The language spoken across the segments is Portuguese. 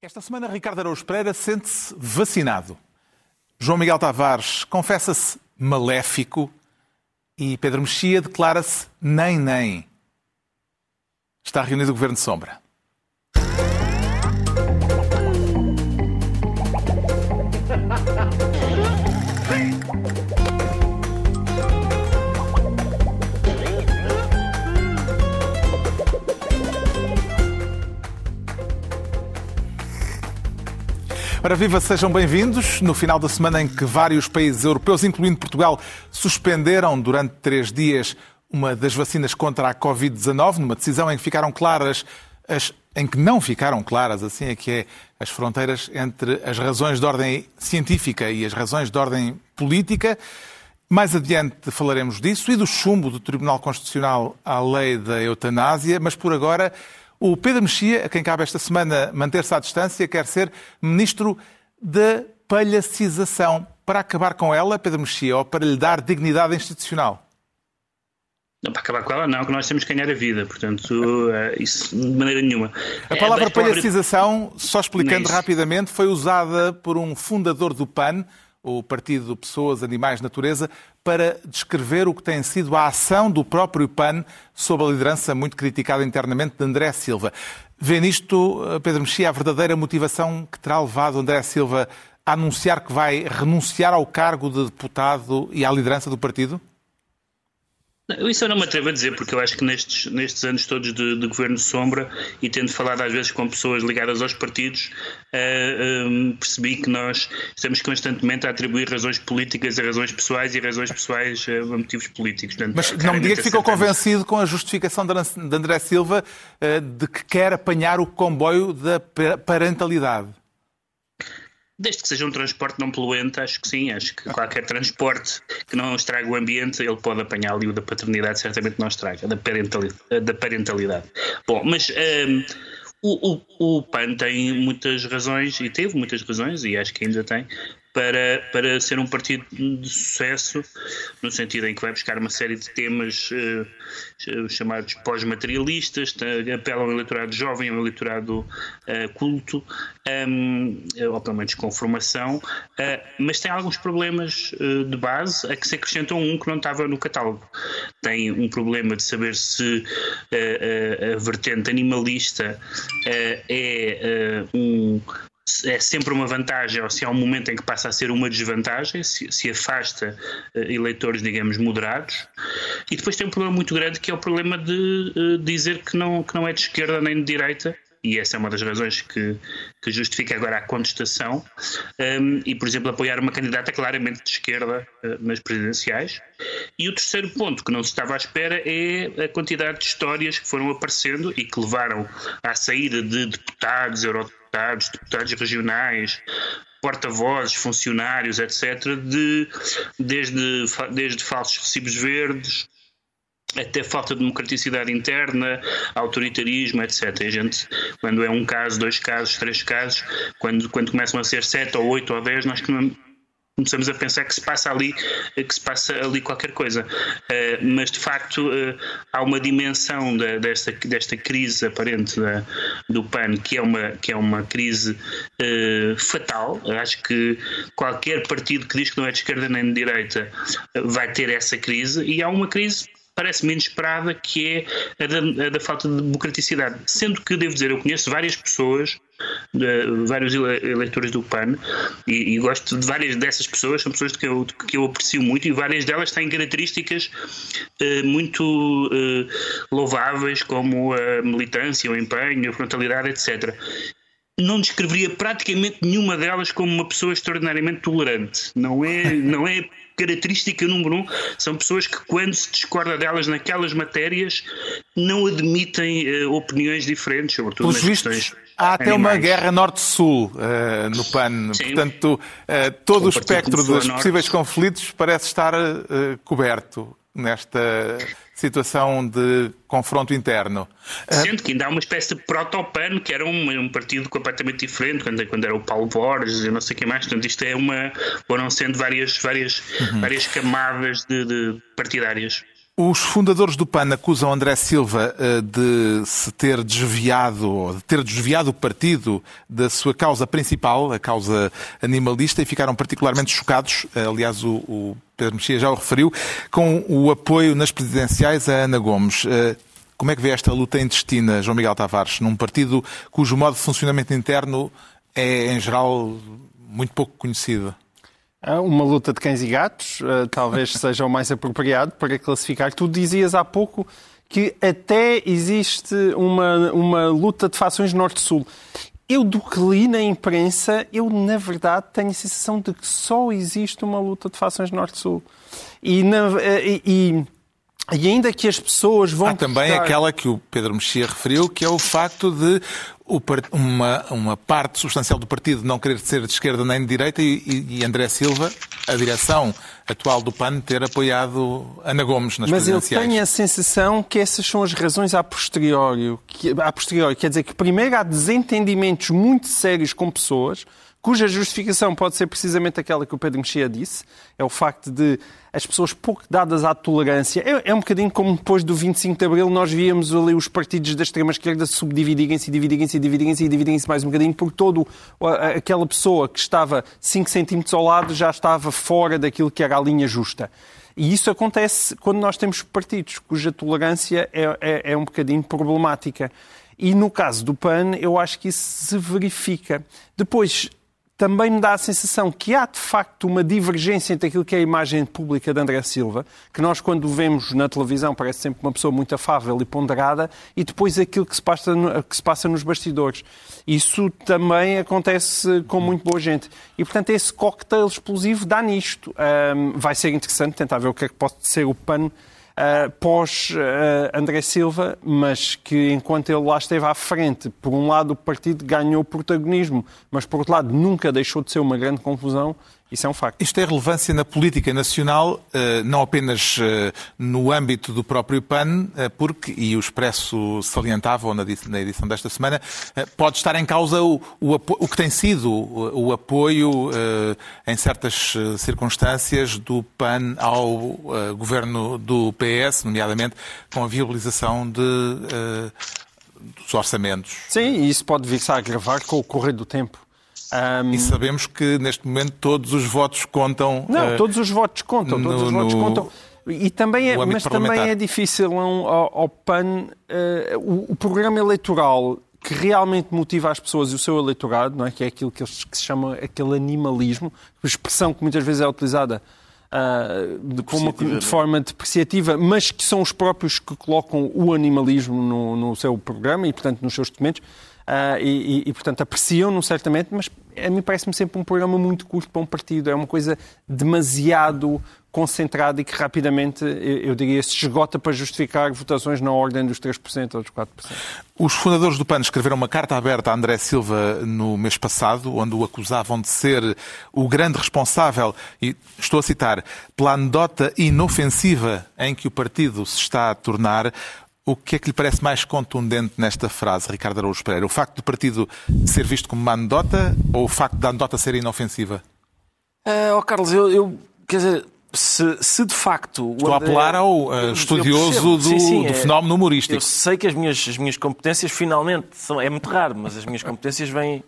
Esta semana, Ricardo Araújo Pereira sente-se vacinado. João Miguel Tavares confessa-se maléfico e Pedro Mexia declara-se nem-nem. Está reunido o Governo de Sombra. Ora, viva, sejam bem-vindos. No final da semana em que vários países europeus, incluindo Portugal, suspenderam durante três dias uma das vacinas contra a Covid-19, numa decisão em que ficaram claras as em que não ficaram claras, assim é que é, as fronteiras entre as razões de ordem científica e as razões de ordem política. Mais adiante falaremos disso e do chumbo do Tribunal Constitucional à lei da eutanásia, mas por agora o Pedro Mexia, a quem cabe esta semana manter-se à distância, quer ser ministro da palhacização. Para acabar com ela, Pedro Mexia, ou para lhe dar dignidade institucional? Não, para acabar com ela, não, que nós temos que ganhar a vida, portanto, eh, isso de maneira nenhuma. A palavra é, palhacização, só explicando rapidamente, foi usada por um fundador do PAN, o Partido Pessoas, Animais, Natureza, para descrever o que tem sido a ação do próprio PAN sob a liderança muito criticada internamente de André Silva. Vê nisto, eh, Pedro Mexia, a verdadeira motivação que terá levado André Silva a anunciar que vai renunciar ao cargo de deputado e à liderança do partido? Isso eu não me atrevo a dizer, porque eu acho que nestes, nestes anos todos de, de governo de sombra e tendo falado às vezes com pessoas ligadas aos partidos, uh, eh, um, percebi que nós estamos constantemente a atribuir razões políticas a razões pessoais e razões pessoais a motivos políticos. Portanto, Mas não me diga que ficou convencido com a justificação de André Silva uh, de que quer apanhar o comboio da parentalidade. Desde que seja um transporte não poluente, acho que sim. Acho que qualquer transporte que não estrague o ambiente, ele pode apanhar ali o da paternidade, certamente não estraga, da parentalidade. Da parentalidade. Bom, mas. Um, o, o, o PAN tem muitas razões, e teve muitas razões, e acho que ainda tem, para, para ser um partido de sucesso, no sentido em que vai buscar uma série de temas uh, chamados pós-materialistas, apela ao eleitorado jovem, ao eleitorado uh, culto, um, ou pelo menos com formação, uh, mas tem alguns problemas de base, a que se acrescentam um que não estava no catálogo. Tem um problema de saber se a vertente animalista é um é sempre uma vantagem ou se há um momento em que passa a ser uma desvantagem, se, se afasta uh, eleitores, digamos, moderados. E depois tem um problema muito grande que é o problema de uh, dizer que não, que não é de esquerda nem de direita, e essa é uma das razões que, que justifica agora a contestação, um, e, por exemplo, apoiar uma candidata claramente de esquerda uh, nas presidenciais. E o terceiro ponto que não se estava à espera é a quantidade de histórias que foram aparecendo e que levaram à saída de deputados, eurodeputados, deputados, deputados regionais, porta-vozes, funcionários, etc., de, desde, desde falsos recibos verdes até falta de democraticidade interna, autoritarismo, etc. A gente, quando é um caso, dois casos, três casos, quando, quando começam a ser sete ou oito ou dez, nós começamos a pensar que se passa ali, que se passa ali qualquer coisa. Uh, mas de facto uh, há uma dimensão da, desta, desta crise aparente da, do PAN que é uma, que é uma crise uh, fatal. Acho que qualquer partido que diz que não é de esquerda nem de direita vai ter essa crise e há uma crise parece-me inesperada, que é a da, a da, falta de democraticidade. Sendo que, devo dizer, eu conheço várias pessoas, de, vários eleitores do PAN, e, e, gosto de várias dessas pessoas, são pessoas que eu, que eu aprecio muito, e várias delas têm características uh, muito uh, louváveis, como a militância, o empenho, a frontalidade, etc não descreveria praticamente nenhuma delas como uma pessoa extraordinariamente tolerante. Não é, não é característica número um, são pessoas que, quando se discorda delas naquelas matérias, não admitem uh, opiniões diferentes, sobretudo nas vistos, questões. Há até animais. uma guerra norte-sul uh, no PAN. Sim. Portanto, uh, todo o, o espectro dos possíveis conflitos parece estar coberto nesta situação de confronto interno. Sendo que ainda há uma espécie de proto-PAN, que era um, um, partido completamente diferente, quando, quando era o Paulo Borges e não sei o que mais. Portanto, isto é uma. foram sendo várias, várias, uhum. várias camadas de, de partidárias. Os fundadores do PAN acusam André Silva eh, de se ter desviado, ou de ter desviado o partido da sua causa principal, a causa animalista, e ficaram particularmente chocados, eh, aliás, o, o Pedro Mexia já o referiu, com o apoio nas presidenciais a Ana Gomes. Eh, como é que vê esta luta intestina, João Miguel Tavares, num partido cujo modo de funcionamento interno é, em geral, muito pouco conhecido? Uma luta de cães e gatos, eh, talvez seja o mais apropriado para classificar. Tu dizias há pouco que até existe uma, uma luta de fações norte-sul. Eu, do que li na imprensa, eu, na verdade, tenho a sensação de que só existe uma luta de fações norte-sul. E, e, e ainda que as pessoas vão. Há também aquela que o Pedro Mexia referiu, que é o facto de uma, uma parte substancial do partido não querer ser de esquerda nem de direita e, e André Silva, a direção atual do PAN, ter apoiado Ana Gomes nas Mas presidenciais. Mas eu tenho a sensação que essas são as razões a posteriori. Que, a posteriori quer dizer que primeiro há desentendimentos muito sérios com pessoas cuja justificação pode ser precisamente aquela que o Pedro Mexia disse, é o facto de as pessoas pouco dadas à tolerância. É, é um bocadinho como depois do 25 de Abril nós víamos ali os partidos da extrema-esquerda subdividirem-se, dividirem-se, dividirem-se e dividirem-se mais um bocadinho, porque todo aquela pessoa que estava 5 centímetros ao lado já estava fora daquilo que era a linha justa. E isso acontece quando nós temos partidos cuja tolerância é, é, é um bocadinho problemática. E no caso do PAN, eu acho que isso se verifica. Depois, também me dá a sensação que há de facto uma divergência entre aquilo que é a imagem pública de André Silva, que nós quando vemos na televisão parece sempre uma pessoa muito afável e ponderada, e depois aquilo que se passa, que se passa nos bastidores. Isso também acontece com muito boa gente. E portanto esse cocktail explosivo dá nisto. Um, vai ser interessante tentar ver o que é que pode ser o pano uh, pós uh, André Silva, mas que enquanto ele lá esteve à frente, por um lado o partido ganhou protagonismo, mas por outro lado nunca deixou de ser uma grande confusão isso é um facto. Isto tem relevância na política nacional, eh, não apenas eh, no âmbito do próprio PAN, eh, porque, e o Expresso salientava na edição desta semana, pode estar em causa o, o, o que tem sido o, apoio, em certas circunstâncias, do PAN ao governo do PS, nomeadamente com a viabilização de dos orçamentos. Sim, e isso pode vir-se a agravar com o correr do tempo. Um... E sabemos que neste momento todos os votos contam. Não, uh, todos os votos contam, no, todos os votos no... contam. E também é, mas também é difícil ao, ao PAN uh, o, o, programa eleitoral que realmente motiva as pessoas e o seu eleitorado, não é? que é aquilo que, eles, que se chama aquele animalismo, expressão que muitas vezes é utilizada uh, de, como, de forma depreciativa, mas que são os próprios que colocam o animalismo no, no seu programa e, portanto, nos seus documentos. Uh, e, e, portanto, apreciam-no certamente, mas a mim parece-me sempre um programa muito curto para um partido. É uma coisa demasiado concentrada e que rapidamente, eu diria, se esgota para justificar votações na ordem dos 3% ou dos 4%. Os fundadores do PAN escreveram uma carta aberta a André Silva no mês passado, onde o acusavam de ser o grande responsável, e estou a citar, pela anedota inofensiva em que o partido se está a tornar. O que é que lhe parece mais contundente nesta frase, Ricardo Araújo Pereira? O facto do partido ser visto como uma anedota ou o facto da anedota ser inofensiva? Uh, oh Carlos, eu, eu quer dizer, se, se, de facto. Estou a apelar ao uh, estudioso do, sim, sim, do, é, fenómeno humorístico. Eu sei que as minhas, as minhas competências, finalmente, são, é muito raro, mas as minhas competências vêm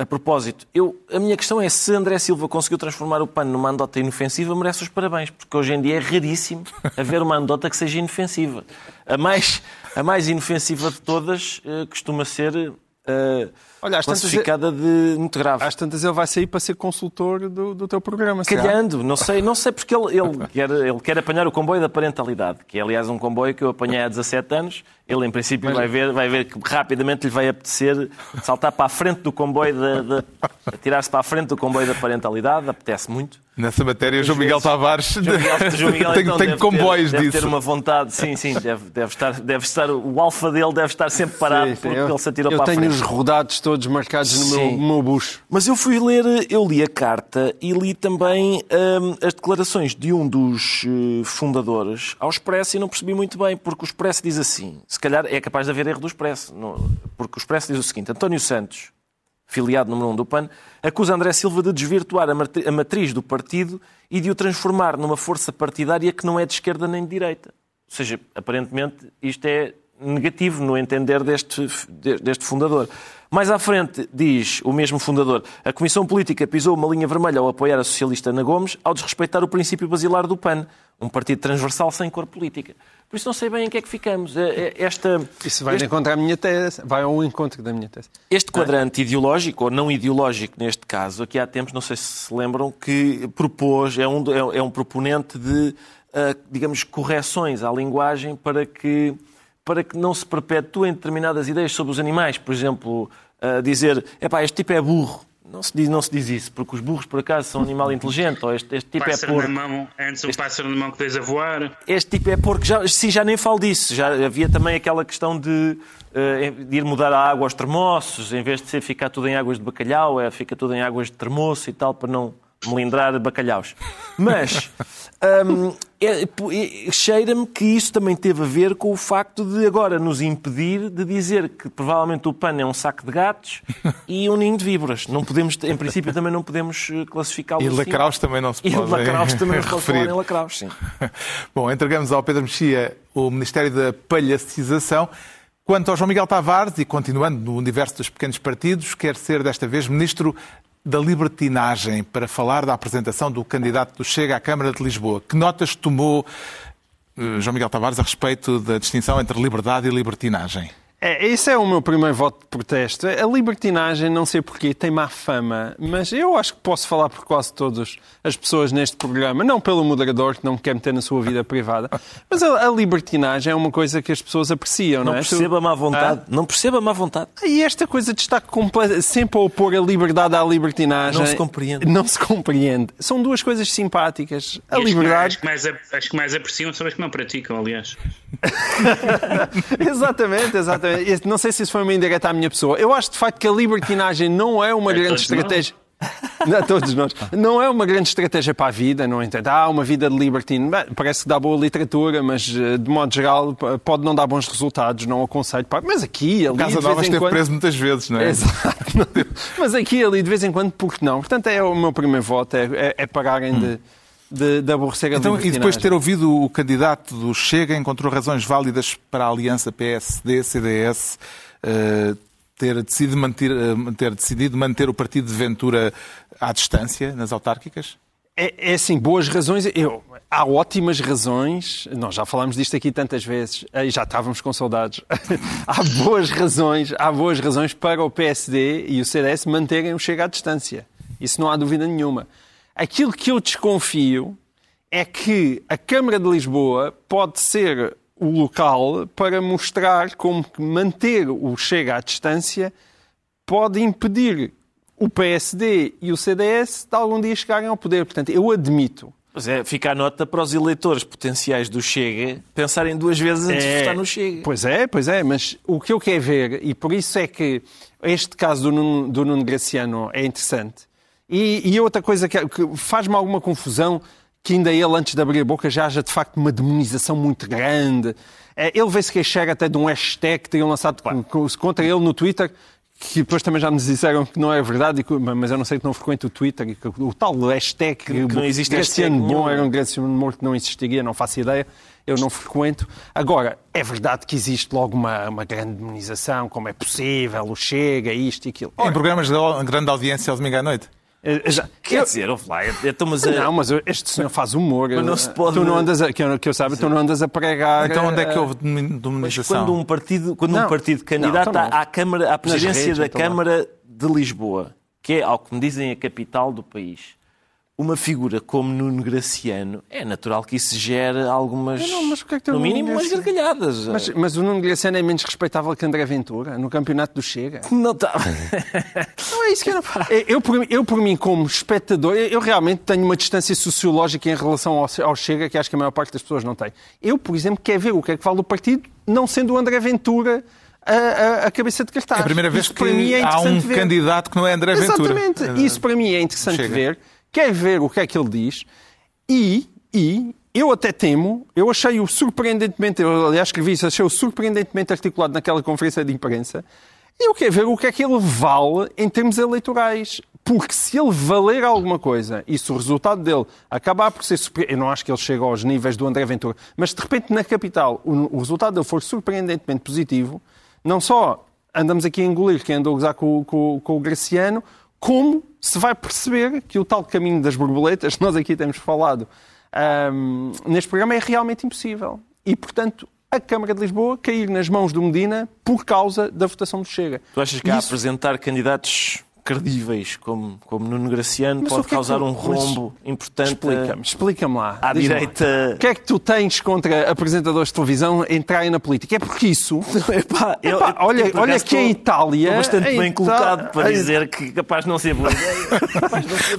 a propósito, eu, a minha questão é se André Silva conseguiu transformar o PAN numa andota inofensiva, merece os parabéns, porque hoje em dia é raríssimo haver uma andota que seja inofensiva. A mais, a mais inofensiva de todas uh, costuma ser uh, Olha, classificada tantas, de muito grave. Às tantas ele vai sair para ser consultor do, do teu programa. Calhando, não sei, não sei porque ele, ele, quer, ele quer apanhar o comboio da parentalidade, que é aliás um comboio que eu apanhei há 17 anos. Ele em princípio Mas... vai, ver, vai ver que rapidamente lhe vai apetecer saltar para a frente do comboio, de, de, tirar-se para a frente do comboio da parentalidade, apetece muito. Nessa matéria, João Miguel Tavares João Miguel, João Miguel, tem, então, tem comboios ter, disso. Deve ter uma vontade, sim, sim, deve, deve, estar, deve estar, o alfa dele deve estar sempre parado sim, sim, porque eu, ele se atirou para a frente. Eu tenho os rodados todos marcados no meu, no meu bucho. Mas eu fui ler, eu li a carta e li também hum, as declarações de um dos uh, fundadores ao Expresso e não percebi muito bem, porque o Expresso diz assim, se calhar é capaz de haver erro do Expresso, porque o Expresso diz o seguinte, António Santos filiado número 1 um do PAN, acusa André Silva de desvirtuar a matriz do partido e de o transformar numa força partidária que não é de esquerda nem de direita. seja, aparentemente isto é negativo no entender deste, deste fundador. Mais à frente, diz o mesmo fundador, a Comissão Política pisou uma linha vermelha ao apoiar a socialista Ana Gomes ao desrespeitar o princípio basilar do PAN, um partido transversal sem cor política. Por isso não sei bem em que é que ficamos. É, é, esta, isso vai este, encontro à minha tese, vai ao encontro da minha tese. Este quadrante ideológico, ou não ideológico neste caso, aqui há tempos, não sei se se lembram, que propôs, é um, é um proponente de, uh, digamos, correções à linguagem para que para que não se perpetuem determinadas ideias sobre os animais. Por exemplo, dizer, epá, este tipo é burro. Não se, diz, não se diz isso, porque os burros, por acaso, são um animal inteligente, ou este, este tipo é pássaro é porco. Na mão, antes um pássaro na mão que deixa voar. Este tipo é porco. Já, sim, já nem falo disso. Já havia também aquela questão de, uh, de ir mudar a água aos termossos, em vez de ser ficar tudo em águas de bacalhau, é fica tudo em águas de termoço e tal, para não melindrar bacalhaus. Mas um, é, é, cheira-me que isso também teve a ver com o facto de agora nos impedir de dizer que provavelmente o pano é um saco de gatos e um ninho de víboras. Não podemos, em princípio, também não podemos eh, classificá-lo E assim. lacraus também não se pode E lacraus também não se pode falar em lacraus, sim. Bom, entregamos ao Pedro Mexia o Ministério da Palhacização. Quanto ao João Miguel Tavares, e continuando no universo dos pequenos partidos, quer ser desta vez Ministro da libertinagem para falar da apresentação do candidato do Chega à Câmara de Lisboa. Que notas tomou eh, João Miguel Tavares a respeito da distinção entre liberdade e libertinagem? É, esse é o meu primeiro voto de protesto. A libertinagem, não sei porquê, tem má fama, mas eu acho que posso falar por quase todas as pessoas neste programa, não pelo moderador, que não quer meter na sua vida privada, mas a, a libertinagem é uma coisa que as pessoas apreciam, não, não é? Perceba a má vontade. Ah? Não perceba a má vontade. E esta coisa de estar sempre a opor a liberdade à libertinagem... Não se compreende. Não se compreende. São duas coisas simpáticas. A e liberdade... As que, mais, as que mais apreciam são as que não praticam, aliás. exatamente, exatamente. Não sei se isso foi uma indireta à minha pessoa. Eu acho de facto que a libertinagem não é uma é grande estratégia. Não, todos nós. Não é uma grande estratégia para a vida, não entendo. Ah, uma vida de libertino. Bem, parece que dá boa literatura, mas eh, de modo geral pode não dar bons resultados, não aconselho. Mas aqui, ali. Casa de Nova esteve quando... preso muitas vezes, não é? Exato. mas aqui, ali, de vez em quando, por que não? Portanto, é o meu primeiro voto, é, é, é pararem hum. de de, de aborrecer a então, E depois de ter ouvido o candidato do Chega, encontrou razões válidas para a aliança PSD-CDS uh, ter, decidido manter, uh, ter decidido manter o partido de Ventura à distância nas autárquicas? É, é assim, boas razões. Eu, há ótimas razões. Nós já falámos disto aqui tantas vezes e já estávamos com saudades. há boas razões, há boas razões para o PSD e o CDS manterem o Chega à distância. Isso não há dúvida nenhuma. Aquilo que eu desconfio é que a Câmara de Lisboa pode ser o local para mostrar como manter o Chega à distância pode impedir o PSD e o CDS de algum dia chegarem ao poder. Portanto, eu admito. Mas é, fica a nota para os eleitores potenciais do Chega pensarem duas vezes antes é, de votar no Chega. Pois é, pois é, mas o que eu quero ver, e por isso é que este caso do Nuno, do Nuno Graciano é interessante, e, e outra coisa que, que faz-me alguma confusão, que ainda ele, antes de abrir a boca, já haja de facto uma demonização muito grande. É, ele veio-se queixar até de um hashtag que teriam lançado contra ele no Twitter, que depois também já nos disseram que não é verdade, mas eu não sei que não frequento o Twitter, que o tal hashtag que, que não existe Graciano hashtag bom era um Graciano morto que não existiria, não faço ideia, eu não frequento. Agora, é verdade que existe logo uma, uma grande demonização, como é possível, o Chega, isto e aquilo. Ora, em programas de grande audiência ao domingo à noite? Eh, já, quer eu... dizer, ouve lá, então, mas, Não, mas este senhor faz humor. Mas não se pode... Tu não andas a, que, eu, que eu saiba, tu não andas a pregar. Então onde é que houve demonização? Quando um partido, quando não, um partido candidata não, então à, Câmara, à presidência redes, da então Câmara de Lisboa, que é, ao que me dizem, a capital do país, uma figura como Nuno Graciano, é natural que isso gere algumas, não, mas é que no mínimo, umas gargalhadas. Mas, mas, o Nuno Graciano é menos respeitável que André Ventura, no campeonato do Chega? Não está. não é isso que eu não... Eu, por, eu, por mim, como espectador, eu realmente tenho uma distância sociológica em relação ao, ao Chega que acho que a maior parte das pessoas não tem. Eu, por exemplo, quero ver o que é que fala o partido, não sendo o André Ventura... A, a, a, cabeça de cartaz. É a primeira vez Isso, que é há um ver. candidato que não é André Ventura. Exatamente. Isso para mim é interessante Chega. ver quer ver o que é que ele diz e, e eu até temo, eu achei-o surpreendentemente, eu aliás escrevi isso, achei-o surpreendentemente articulado naquela conferência de imprensa, eu quero ver o que é que ele vale em termos eleitorais. Porque se ele valer alguma coisa e se o resultado dele acabar por ser superior, eu não acho que ele chegue aos níveis do André Ventura, mas de repente na capital o, o resultado dele for surpreendentemente positivo, não só andamos aqui a engolir quem andou a gozar com, com, com o Graciano, como se vai perceber que o tal caminho das borboletas, nós aqui temos falado um, neste programa, é realmente impossível. E, portanto, a Câmara de Lisboa cair nas mãos do Medina por causa da votação do Chega. Tu achas que Isso... a apresentar candidatos credíveis como, como Nuno Graciano Mas pode que causar é que... um rombo Mas importante? Explica-me, explica-me lá. À direita. O que é que tu tens contra apresentadores de televisão entrarem na política? É porque isso. Epá, eu, Epá, eu, olha, olha que em Itália. Estou bastante bem Ita... colocado para dizer que capaz de não ser boa ideia.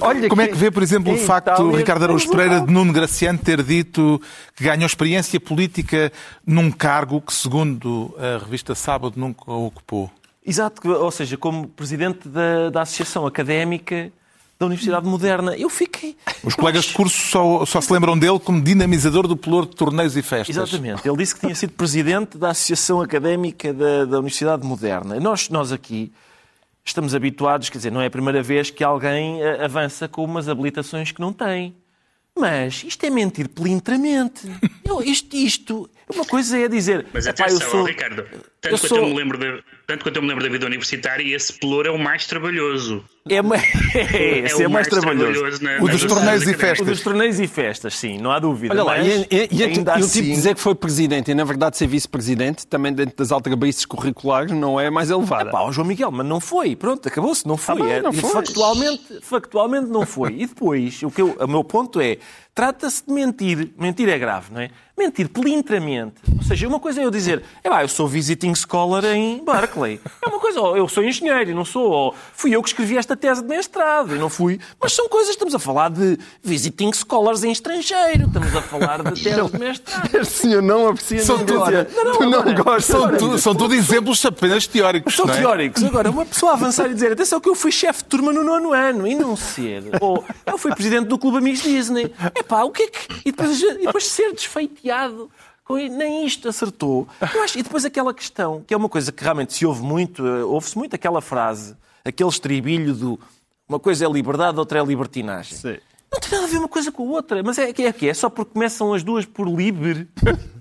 olha como é que vê, por exemplo, o facto, Itália, Ricardo Araújo Pereira, de Nuno Graciano ter dito que ganhou experiência política num cargo que, segundo a revista Sábado, nunca ocupou? Exato, ou seja, como presidente da, da Associação Académica da Universidade Moderna. Eu fiquei. Os colegas de curso só, só se lembram dele como dinamizador do pelour de torneios e festas. Exatamente. Ele disse que tinha sido presidente da Associação Académica da, da Universidade Moderna. Nós, nós aqui estamos habituados, quer dizer, não é a primeira vez que alguém eh, avança com umas habilitações que não tem. Mas isto é mentir pelintramente. Isto, isto, uma coisa é dizer. Mas atenção, eu sou, Ricardo, tanto, eu quanto sou... eu me lembro de, tanto quanto eu me lembro da vida universitária, esse pelour é o mais trabalhoso. É, é, é, é o mais, mais trabalhoso. trabalhoso na, o dos torneios e festas. O dos torneios e festas, sim, não há dúvida. Olha lá, e, e, e, ainda e o tipo dizer que foi presidente e na verdade ser vice-presidente, também dentro das aldrabices curriculares, não é mais elevada. Pá, o João Miguel, mas não foi, pronto, acabou-se, não foi. Ah, bem, é, não foi. Factualmente, factualmente não foi. E depois, o, que eu, o meu ponto é, trata-se de mentir. Mentir é grave, não é? Mentir pelintramente. Ou seja, uma coisa é eu dizer, é eu sou visiting scholar em Berkeley. É uma coisa, eu sou engenheiro e não sou, ou fui eu que escrevi esta tese de mestrado e não fui. Mas são coisas, estamos a falar de visiting scholars em estrangeiro, estamos a falar de tese de mestrado. Este senhor não aprecia são tu, não, não, tu não gostas. São, tu, são tudo exemplos apenas teóricos. São é? teóricos. Agora, uma pessoa avançar e dizer, atenção que eu fui chefe de turma no nono ano e não ser. Ou eu fui presidente do Clube Amigos Disney. Epá, o que é que. E depois, e depois ser desfeiteado nem isto acertou. Acho, e depois aquela questão, que é uma coisa que realmente se ouve muito, eh, ouve-se muito aquela frase, aquele estribilho do uma coisa é liberdade, outra é libertinagem. Sim. Não tem nada a ver uma coisa com a outra. Mas é que é, que é só porque começam as duas por liber.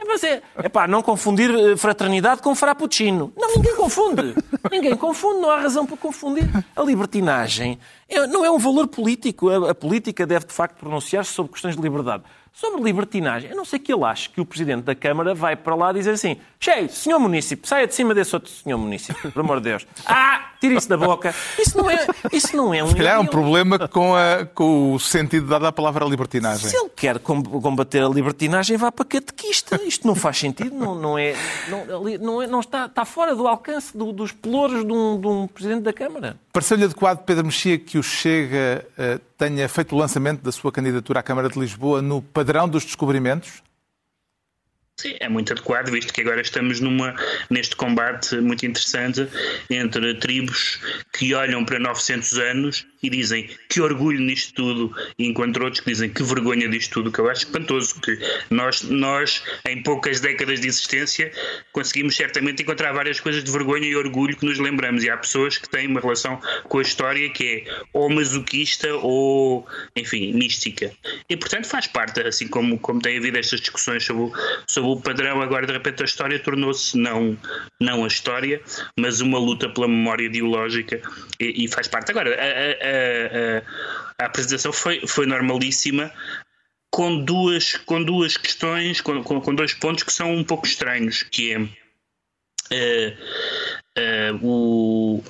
Mas é, é pá, não confundir eh, fraternidade com frappuccino. Não, ninguém confunde. Ninguém confunde, não há razão para confundir. A libertinagem é, não é um valor político. A, a política deve, de facto, pronunciar-se sobre questões de liberdade. Sobre libertinagem, eu não sei que ele acha que o Presidente da Câmara vai para lá dizer assim Cheio, senhor município, saia de cima desse outro senhor município, por amor de Deus. Ah, tire isso da boca. Isso não é, isso não é um... Se calhar é um problema com, a, com o sentido dado à palavra libertinagem. Se ele quer combater a libertinagem, vá para catequista. Isto não faz sentido, não, não é... Não, não, é, não está, está fora do alcance do, dos pelouros de um, de um Presidente da Câmara. Pareceu-lhe adequado, Pedro Mexia, que o Chega uh, tenha feito o lançamento da sua candidatura à Câmara de Lisboa no padrão dos descobrimentos? Sim, é muito adequado, visto que agora estamos numa, neste combate muito interessante entre tribos que olham para 900 anos e dizem que orgulho nisto tudo, enquanto outros que dizem que vergonha disto tudo, que eu acho espantoso, que nós, nós, em poucas décadas de existência, conseguimos certamente encontrar várias coisas de vergonha e orgulho que nos lembramos. E há pessoas que têm uma relação com a história que é ou masoquista ou, enfim, mística. E, portanto, faz parte, assim como, como tem havido estas discussões sobre o, sobre o padrão, agora de repente a história tornou-se não, não a história, mas uma luta pela memória ideológica e, e faz parte. Agora, a, a a, a, apresentação foi, foi normalíssima, com duas, com duas questões, com, com, com dois pontos que são um pouco estranhos, que é uh, uh, o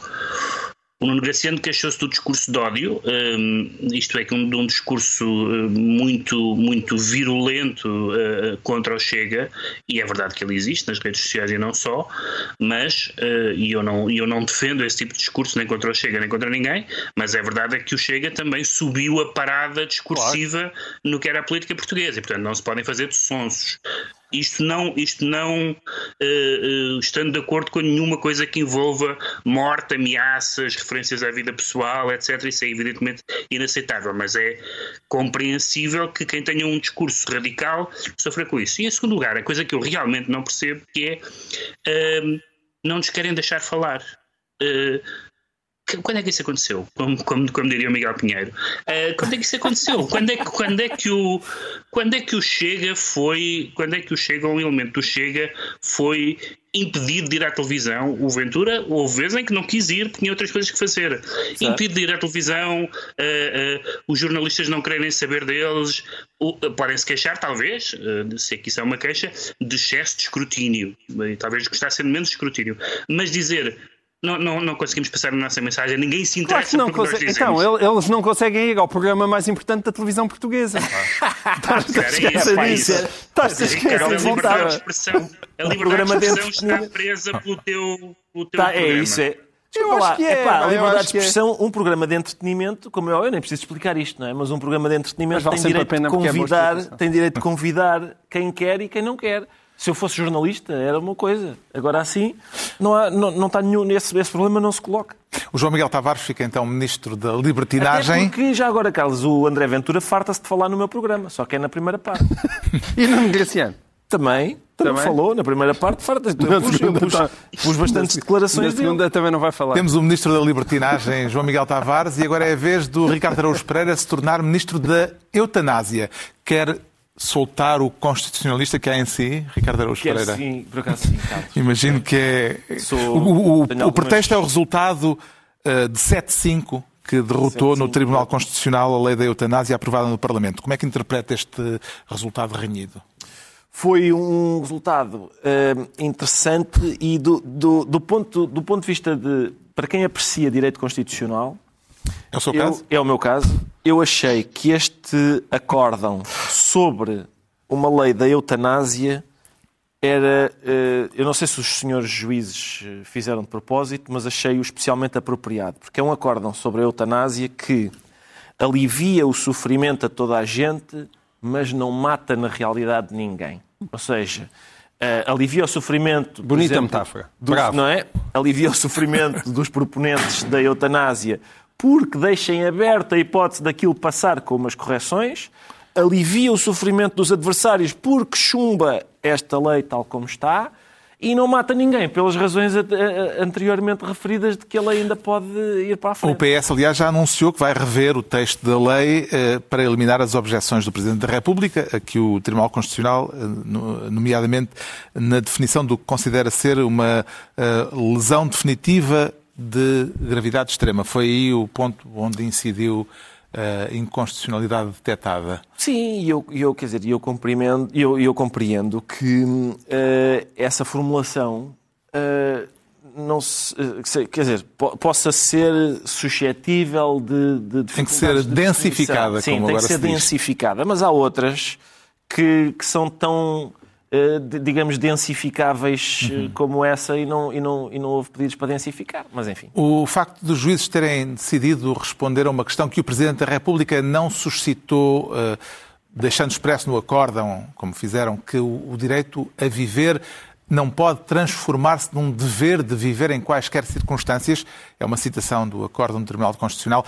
o Nuno Graciano queixou-se do discurso de ódio, um, isto é, de um discurso hum, muito, muito virulento uh, contra o Chega, e é verdade que ele existe nas redes sociais e não só, mas, uh, e eu não, eu não defendo esse tipo de discurso nem contra o Chega nem contra ninguém, mas é verdade é que o Chega também subiu a parada discursiva claro. no que era a política portuguesa, e portanto não se podem fazer de sonsos isto não, isto não uh, uh, estando de acordo com nenhuma coisa que envolva morte, ameaças, referências à vida pessoal, etc. Isso é evidentemente inaceitável, mas é compreensível que quem tenha um discurso radical sofra com isso. E em segundo lugar, a coisa que eu realmente não percebo que é uh, não nos querem deixar falar quando é que isso aconteceu? Como, como, como diria o Miguel Pinheiro. Uh, quando é que isso aconteceu? Quando é que, quando é que o quando é que o Chega foi quando é que o Chega um elemento do Chega foi impedido de ir à televisão. O Ventura houve vezes em que não quis ir, tinha outras coisas que fazer. Certo. Impedido de ir à televisão, uh, uh, os jornalistas não querem saber deles, uh, podem se queixar, talvez, uh, sei que isso é uma queixa, de excesso de escrutínio. talvez gostassem de menos escrutínio. Mas dizer não, não, não conseguimos passar a nossa mensagem, ninguém se interessa claro não consegue... Então, eles não conseguem ir ao programa mais importante da televisão portuguesa. Estás a esquecer disso. Estás a esquecer. A liberdade de expressão, a liberdade de expressão está presa pelo teu, pelo teu tá, É isso, é. Eu acho que é. Epá, a liberdade de é. expressão, é. um programa de entretenimento, como eu, eu nem preciso explicar isto, não é? Mas um programa de entretenimento tem direito, de é convidar, tem direito de convidar quem quer e quem não quer. Se eu fosse jornalista, era uma coisa. Agora assim, não, há, não, não está nenhum. Esse, esse problema não se coloca. O João Miguel Tavares fica então ministro da libertinagem. Até porque já agora, Carlos, o André Ventura farta-se de falar no meu programa, só que é na primeira parte. e no Graciano? Também, também, também falou na primeira parte, farta-se. Eu pus, eu pus, pus bastantes declarações. Na segunda também não vai falar. Temos o ministro da libertinagem, João Miguel Tavares, e agora é a vez do Ricardo Araújo Pereira se tornar ministro da eutanásia. Quer soltar o constitucionalista que há em si, Ricardo Araújo Quero Pereira? Sim, por acaso sim, Carlos. Imagino que é... Sou... O, o, o pretexto é o resultado uh, de 7-5 que derrotou 7, no Tribunal Constitucional a lei da eutanásia aprovada no Parlamento. Como é que interpreta este resultado renhido? Foi um resultado uh, interessante e do, do, do, ponto, do ponto de vista de, para quem aprecia direito constitucional, é o seu eu, caso? É o meu caso. Eu achei que este acórdão sobre uma lei da eutanásia era. Eh, eu não sei se os senhores juízes eh, fizeram de propósito, mas achei-o especialmente apropriado, porque é um acórdão sobre a eutanásia que alivia o sofrimento a toda a gente, mas não mata na realidade ninguém. Ou seja, uh, alivia o sofrimento. Bonita exemplo, metáfora. Dos, Bravo. Não é? Alivia o sofrimento dos proponentes da eutanásia porque deixem aberta a hipótese daquilo passar com umas correções, alivia o sofrimento dos adversários porque chumba esta lei tal como está e não mata ninguém, pelas razões anteriormente referidas de que a lei ainda pode ir para a frente. O PS, aliás, já anunciou que vai rever o texto da lei eh, para eliminar as objeções do Presidente da República, a que o Tribunal Constitucional, eh, nomeadamente na definição do que considera ser uma eh, lesão definitiva de gravidade extrema. Foi aí o ponto onde incidiu a inconstitucionalidade detectada. Sim, eu, eu quer dizer, eu compreendo, eu, eu compreendo que uh, essa formulação uh, não se, quer dizer, po possa ser suscetível de, de tem que ser densificada, Sim, tem que ser densificada, mas há outras que, que são tão eh, digamos, densificáveis eh, uhum. como essa e não, e, não, e não houve pedidos para densificar. Mas enfim. O facto dos juízes terem decidido responder a uma questão que o Presidente da República não suscitou, uh, deixando expresso no acórdão, como fizeram, que o, o direito a viver não pode transformar-se num dever de viver em quaisquer circunstâncias. É uma citação do acórdão do Tribunal Constitucional.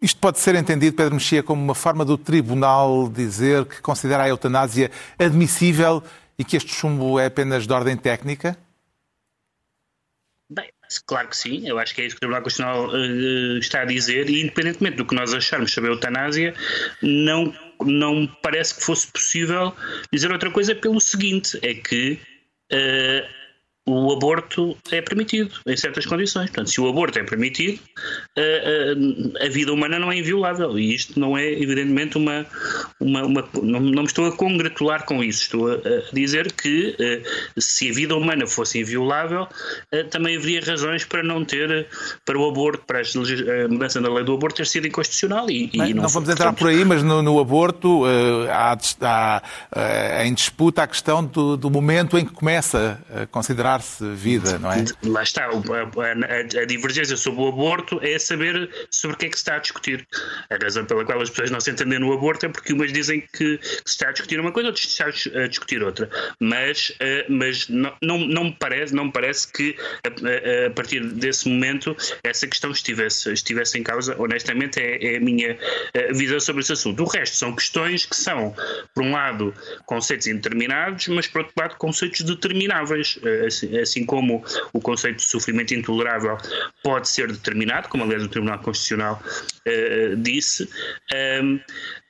Isto pode ser entendido, Pedro Mexia, como uma forma do Tribunal dizer que considera a eutanásia admissível e que este chumbo é apenas de ordem técnica? Bem, claro que sim. Eu acho que é isso que o Tribunal Constitucional uh, está a dizer e, independentemente do que nós acharmos sobre a eutanásia, não, não parece que fosse possível dizer outra coisa pelo seguinte, é que uh, o aborto é permitido em certas condições. Portanto, se o aborto é permitido, a, a, a, vida humana não é inviolável. E isto não é, evidentemente, uma. uma, uma não, não, me estou a congratular com isso. Estou a, a dizer que uh, se a vida humana fosse inviolável, também haveria razões para não ter. para o aborto, para a mudança da lei do aborto ter sido inconstitucional. E, e não, não, vamos entrar por aí, mas no, no aborto há, há em disputa a questão do, do momento em que começa a considerar se vida, não é? Lá está. A, a, a, divergência sobre o aborto é saber sobre o que é que se está a discutir. A razão pela qual as pessoas não se entendem no aborto é porque umas dizem que, se está a discutir uma coisa, outras está a discutir outra. Mas, uh, mas não, não, não, me parece, não me parece que a, a, partir desse momento essa questão estivesse, estivesse em causa. Honestamente, é, é a minha eh, visão sobre esse assunto. O resto são questões que são, por um lado, conceitos indeterminados, mas por outro lado, conceitos determináveis. Uh, assim, assim, como o conceito de sofrimento intolerável pode ser determinado, como aliás o Tribunal Constitucional uh, disse. Um,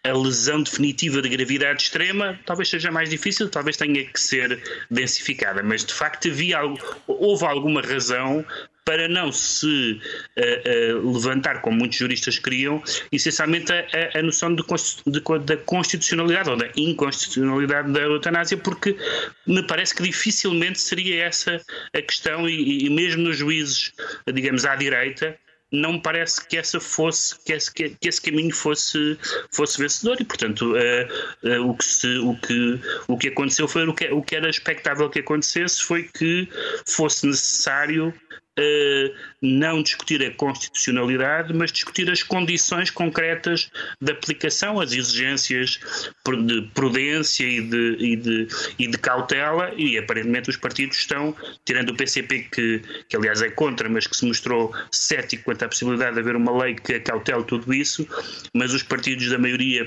a lesão definitiva de gravidade extrema talvez seja mais difícil, talvez tenha que ser densificada, mas de facto havia, houve alguma razão para não se uh, uh, levantar, como muitos juristas queriam, essencialmente a, a noção de, de, da constitucionalidade ou da inconstitucionalidade da eutanásia, porque me parece que dificilmente seria essa a questão, e, e mesmo nos juízes, digamos, à direita, não me parece que essa fosse que esse, que esse caminho fosse fosse vencedor e portanto uh, uh, o que se, o que o que aconteceu foi o que o que era expectável que acontecesse foi que fosse necessário não discutir a constitucionalidade, mas discutir as condições concretas de aplicação, as exigências de prudência e de, e de, e de cautela, e aparentemente os partidos estão, tirando o PCP, que, que aliás é contra, mas que se mostrou cético quanto à possibilidade de haver uma lei que acautele tudo isso, mas os partidos da maioria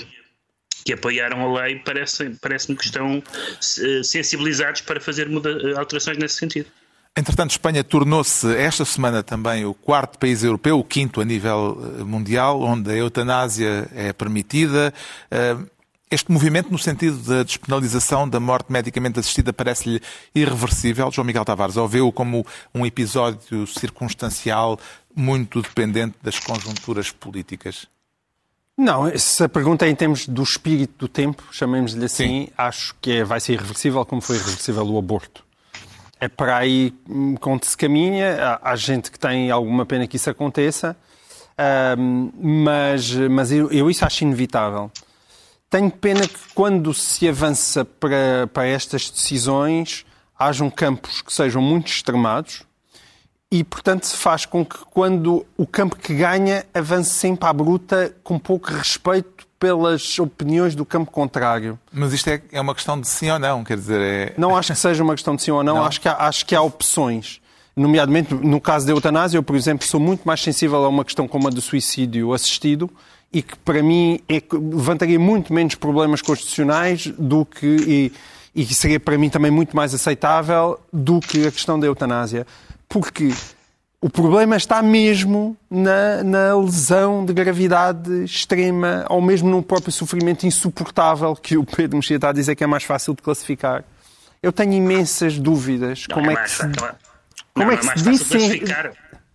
que apoiaram a lei parece-me parece que estão uh, sensibilizados para fazer alterações nesse sentido. Entretanto, Espanha tornou-se esta semana também o quarto país europeu, o quinto a nível eh, mundial, onde a eutanásia é permitida. Eh, este movimento, no sentido da despenalização da morte medicamente assistida, parece-lhe irreversível. João Miguel Tavares, ou vê-o como um episódio circunstancial muito dependente das conjunturas políticas? Não, se a pergunta é em termos do espírito do tempo, chamemos-lhe assim, Sim. acho que é, vai ser irreversível como foi irreversível o aborto é para aí onde se caminha. Há, há, gente que tem alguma pena que isso aconteça, mas, mas eu, eu, isso acho inevitável. Tenho pena que quando se avança para, para estas decisões hajam campos que sejam muito extremados e, portanto, se faz com que quando o campo que ganha avance sempre à bruta com pouco respeito pelas opiniões do campo contrário. Mas isto é, é uma questão de sim ou não, quer dizer... É... Não acho que seja uma questão de sim ou não, não. Acho, que há, acho que há opções. Nomeadamente, no caso da eutanásia, eu, por exemplo, sou muito mais sensível a uma questão como a do suicídio assistido e que, para mim, é, levantaria muito menos problemas constitucionais do que... E, e seria, para mim, também muito mais aceitável do que a questão da eutanásia. Porque o problema está mesmo na, na, lesão de gravidade extrema, ou mesmo no próprio sofrimento insuportável que o Pedro Mexia está a dizer que é mais fácil de classificar. Eu tenho imensas dúvidas. Não, como é, é que se, como não, é que é se disse...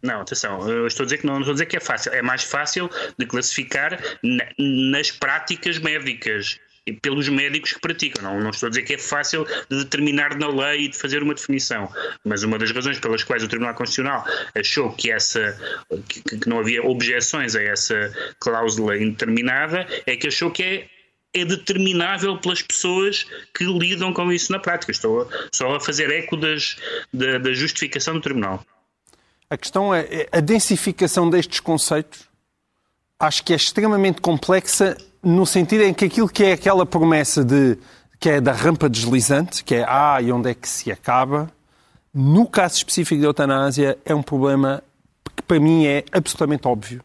Não, atenção, eu estou a dizer que não, não estou a dizer que é fácil. É mais fácil de classificar na, nas práticas médicas pelos médicos que praticam. Não, não estou a dizer que é fácil de determinar na lei e de fazer uma definição, mas uma das razões pelas quais o Tribunal Constitucional achou que, essa, que, que não havia objeções a essa cláusula indeterminada é que achou que é é determinável pelas pessoas que lidam com isso na prática. Estou só a fazer eco das, da, da justificação do Tribunal. A questão é, é a densificação destes conceitos. Acho que é extremamente complexa no sentido em que aquilo que é aquela promessa de que é da rampa deslizante, que é ah, e onde é que se acaba, no caso específico da eutanásia é um problema que para mim é absolutamente óbvio.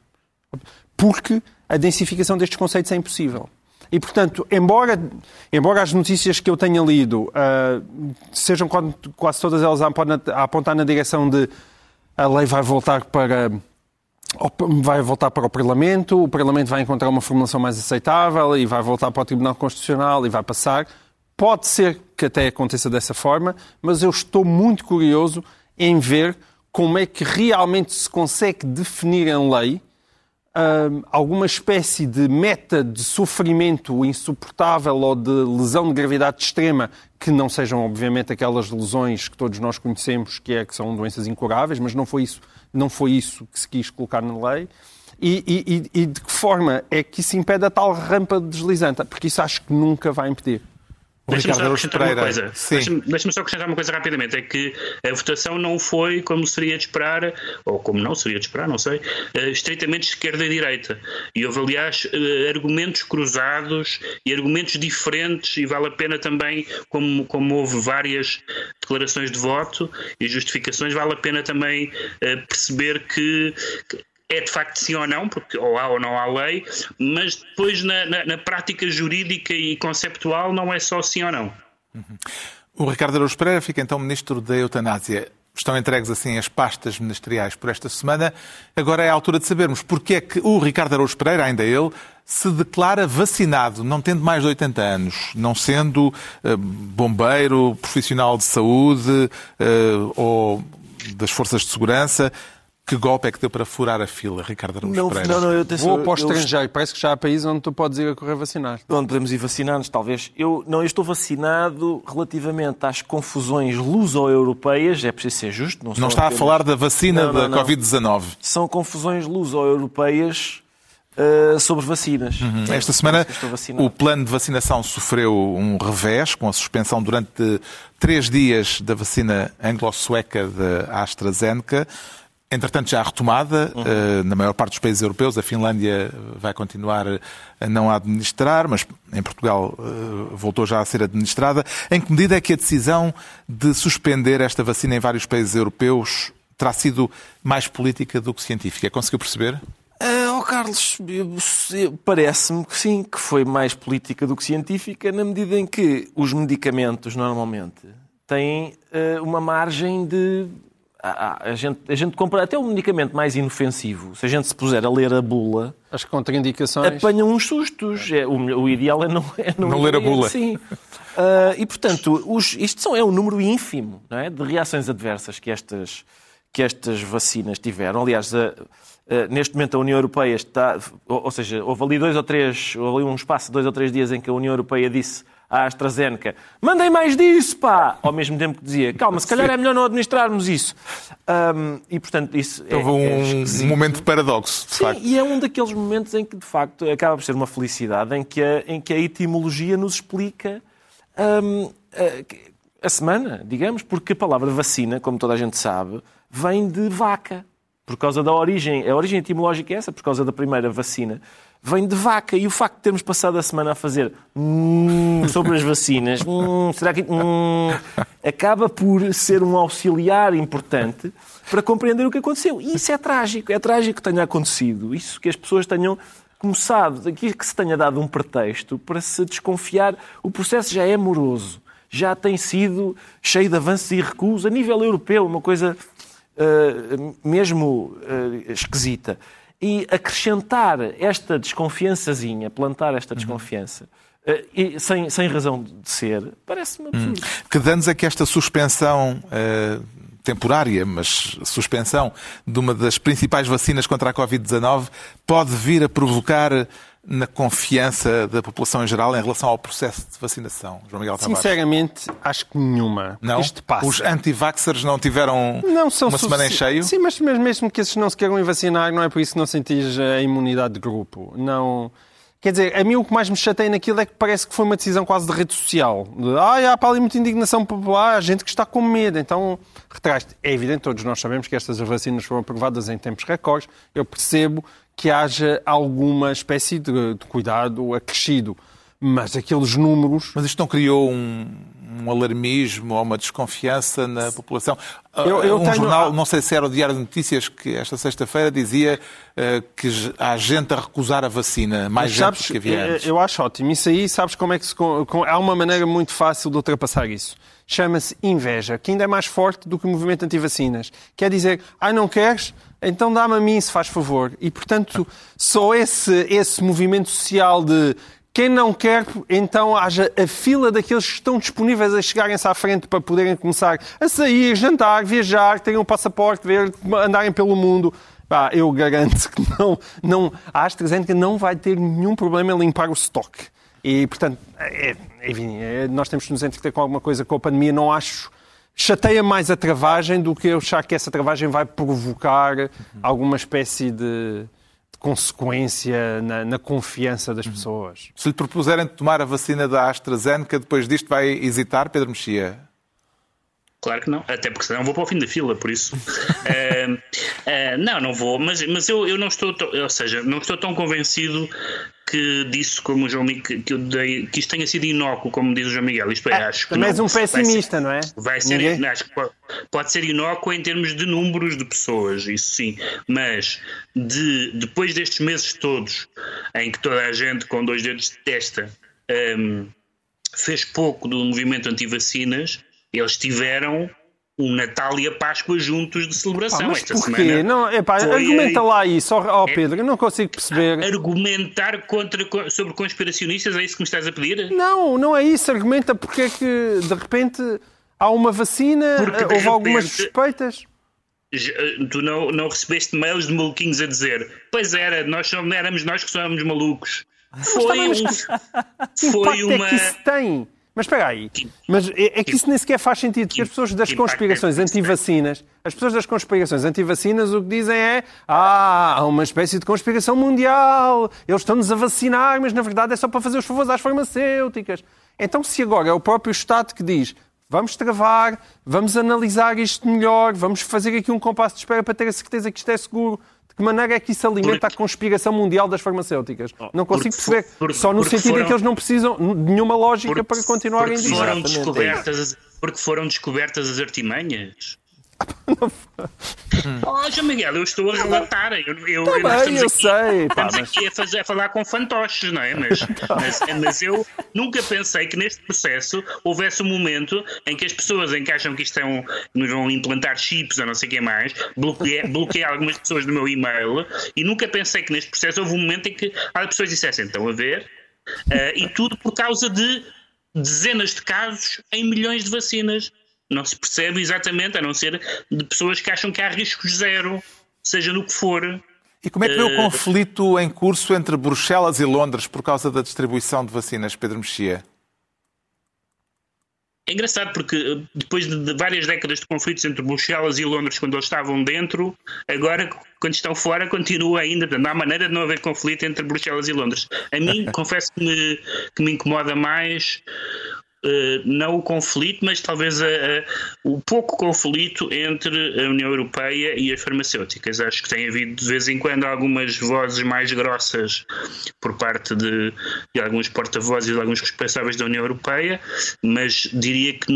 Porque a densificação destes conceitos é impossível. E, portanto, embora, embora as notícias que eu tenha lido uh, sejam quase todas elas a apontar na direção de a lei vai voltar para vai voltar para o Parlamento, o Parlamento vai encontrar uma formulação mais aceitável e vai voltar para o Tribunal Constitucional e vai passar. Pode ser que até aconteça dessa forma, mas eu estou muito curioso em ver como é que realmente se consegue definir em lei uh, alguma espécie de meta de sofrimento insuportável ou de lesão de gravidade extrema que não sejam, obviamente, aquelas lesões que todos nós conhecemos, que, é, que são doenças incuráveis, mas não foi isso não foi isso que se quis colocar na lei. E, e, e, de que forma é que isso impede a tal rampa deslizante? Porque isso acho que nunca vai impedir. Deixa-me só acrescentar uma coisa. Deixa-me deixa só acrescentar uma coisa rapidamente. É que a votação não foi como seria de esperar, ou como não seria de esperar, não sei, uh, estritamente esquerda e direita. E houve, aliás, uh, argumentos cruzados e argumentos diferentes, e vale a pena também, como, como houve várias declarações de voto e justificações, vale a pena também uh, perceber que, que é de facto sim ou não, porque ou há ou não há lei, mas depois na, na, na prática jurídica e conceptual não é só sim ou não. Uhum. O Ricardo Araújo Pereira fica então ministro da Eutanásia. Estão entregues assim as pastas ministeriais por esta semana. Agora é a altura de sabermos porque é que o Ricardo Araújo Pereira, ainda ele, se declara vacinado, não tendo mais de 80 anos, não sendo uh, bombeiro, profissional de saúde uh, ou das forças de segurança. Que golpe é que deu para furar a fila, Ricardo Araújo não, Pereira? Não, não, eu Vou para o estrangeiro. Eu... Parece que já há países onde tu podes ir a correr vacinar. Onde podemos ir vacinar-nos, talvez. Eu, não, eu estou vacinado relativamente às confusões luso-europeias. É preciso ser justo. Não, não está apenas... a falar da vacina não, da Covid-19. São confusões luso-europeias Uh, sobre vacinas. Uhum. Esta semana o plano de vacinação sofreu um revés com a suspensão durante três dias da vacina anglo-sueca da AstraZeneca. Entretanto, já retomada uhum. uh, na maior parte dos países europeus. A Finlândia vai continuar a não administrar, mas em Portugal uh, voltou já a ser administrada. Em que medida é que a decisão de suspender esta vacina em vários países europeus terá sido mais política do que científica? Conseguiu perceber? Uh, oh Carlos, parece-me que sim, que foi mais política do que científica, na medida em que os medicamentos normalmente têm uh, uma margem de a, a, gente, a gente compra até um medicamento mais inofensivo. Se a gente se puser a ler a bula, as contraindicações apanham uns sustos. É, o, o, ideal é não, é não, não ler a bula. Sim. Uh, e portanto, os, isto são, é um número ínfimo é? de reações adversas que estas, que estas vacinas tiveram. Aliás, a, a, neste momento a União Europeia está, ou, ou, seja, houve ali dois ou três, houve ali um espaço de dois ou três dias em que a União Europeia disse à AstraZeneca, mandem mais disso, pá! Ao mesmo tempo que dizia, calma, se calhar é melhor não administrarmos isso. Um, e, portanto, isso é, um, é um momento de paradoxo, de Sim, facto. e é um daqueles momentos em que, de facto, acaba por ser uma felicidade, em que a, em que a etimologia nos explica um, a, a semana, digamos, porque a palavra vacina, como toda a gente sabe, vem de vaca. Por causa da origem, a origem etimológica é essa, por causa da primeira vacina vem de vaca. E o facto de termos passado a semana a fazer hum, sobre as vacinas, hum, será que hum, acaba por ser um auxiliar importante para compreender o que aconteceu. E isso é trágico. É trágico que tenha acontecido. Isso que as pessoas tenham começado, que se tenha dado um pretexto para se desconfiar. O processo já é moroso. Já tem sido cheio de avanços e recuos a nível europeu, uma coisa uh, mesmo uh, esquisita. E acrescentar esta desconfiançazinha, plantar esta desconfiança, uh, e, sem, sem razão de ser, parece-me absurdo. Hum. Que danos é que esta suspensão uh, temporária, mas suspensão de uma das principais vacinas contra a Covid-19 pode vir a provocar na confiança da população em geral em relação ao processo de vacinação, João Miguel Tavares? Sinceramente, acho que nenhuma. Não? Isto passa. Os anti-vaxxers não tiveram não são uma semana em cheio? Sim, mas mesmo que esses não se queiram vacinar, não é por isso que não sentis a imunidade de grupo. Não... Quer dizer, a mim o que mais me chateia naquilo é que parece que foi uma decisão quase de rede social. De, ah, há para ali muita indignação popular, há gente que está com medo, então retraste. É evidente, todos nós sabemos que estas vacinas foram aprovadas em tempos recordes. Eu percebo que haja alguma espécie de, de cuidado acrescido. Mas aqueles números. Mas isto não criou um, um alarmismo ou uma desconfiança na população? Eu, eu um tenho... jornal, não sei se era o Diário de Notícias, que esta sexta-feira dizia uh, que há gente a recusar a vacina, mais Mas, gente sabes, que havia antes. Eu acho ótimo. Isso aí, sabes como é que se. Com, há uma maneira muito fácil de ultrapassar isso. Chama-se inveja, que ainda é mais forte do que o movimento anti-vacinas. Quer dizer, ah, não queres? então dá-me a mim, se faz favor. E, portanto, só esse, esse movimento social de quem não quer, então haja a fila daqueles que estão disponíveis a chegarem-se à frente para poderem começar a sair, jantar, viajar, terem um passaporte, ver, andarem pelo mundo. Eu garanto que não, não, a AstraZeneca não vai ter nenhum problema em limpar o estoque. E, portanto, é, enfim, é, nós temos que nos entreter com alguma coisa com a pandemia. Não acho chateia mais a travagem do que eu achar que essa travagem vai provocar alguma espécie de consequência na, na, confiança das pessoas. Se lhe propuserem tomar a vacina da AstraZeneca, depois disto vai hesitar, Pedro Mexia? Claro que não, até porque senão vou para o fim da fila, por isso. uh, uh, não, não vou, mas, mas eu, eu não estou, ou seja, não estou tão convencido que disse como o João Miguel, que, dei, que isto tenha sido inócuo, como diz o João Miguel. Isto é, ah, acho que também és um pessimista, não é? Vai ser, Ninguém... acho que pode, pode, ser inócuo em termos de números de pessoas, isso sim. Mas de, depois destes meses todos em que toda a gente com dois dedos de testa um, fez pouco do movimento anti-vacinas, eles tiveram um Natal e a Páscoa juntos de celebração. Mas Esta porquê? semana Não, epá, foi, argumenta lá isso, ó ó, Pedro, eu não consigo perceber. argumentar contra, sobre conspiracionistas, é isso que me estás a pedir? Não, não é isso. Argumenta porque é que de repente há uma vacina, Porque, houve algumas suspeitas. Tu não, não recebeste mails de maluquinhos a dizer Pois era, nós somos, éramos nós que somos malucos. Foi, um, foi uma. é que isso tem? Mas espera aí. Mas é, é que isso nem sequer faz sentido, porque as pessoas das conspirações é tem? anti-vacinas, as pessoas das conspirações anti-vacinas o que dizem é ah, há uma espécie de conspiração mundial, eles estão-nos a vacinar, mas na verdade é só para fazer os favores às farmacêuticas. Então se agora é o próprio Estado que diz vamos travar, vamos analisar isto melhor, vamos fazer aqui um compasso de espera para ter a certeza que isto é seguro, que maneira é que isso alimenta a conspiração mundial das farmacêuticas? Não consigo porque perceber. porque- Só no porque sentido em foram- que eles não precisam de nenhuma lógica para continuarem porque foram descobertas as- Porque foram descobertas as artimanhas. João Miguel, eu estou a relatar. Eu, eu, Tá nós bem, estamos eu aqui- sei, pá, Estamos mas- aqui a, fazer, a falar com fantoches, não é? Mas, mas, mas eu nunca pensei que neste processo houvesse um momento em que as pessoas em que acham que isto é um, nos vão implantar chips ou não sei o que mais, bloqueei, bloqueei algumas pessoas do meu e-mail e nunca pensei que neste processo houve um momento em que as pessoas dissessem, estão a ver? Ah, e tudo por causa de dezenas de casos em milhões de vacinas. Não se percebe exatamente, a não ser de pessoas que acham que há riscos zero, seja no que for. E como é que vê o Eh, conflito em curso entre Bruxelas e Londres por causa da distribuição de vacinas, Pedro Mexia? É engraçado porque eh, depois de, várias décadas de conflitos entre Bruxelas e Londres, quando eles estavam dentro, agora, quando estão fora, continua ainda. Portanto, não há maneira de não haver conflito entre Bruxelas e Londres. A mim, confesso que me, que me incomoda mais. Eh, não o conflito, mas talvez a- a- o pouco conflito entre a União Europeia e as farmacêuticas. Acho que tem havido de vez em quando algumas vozes mais grossas por parte de, de alguns porta-vozes e de alguns responsáveis da União Europeia, mas diria que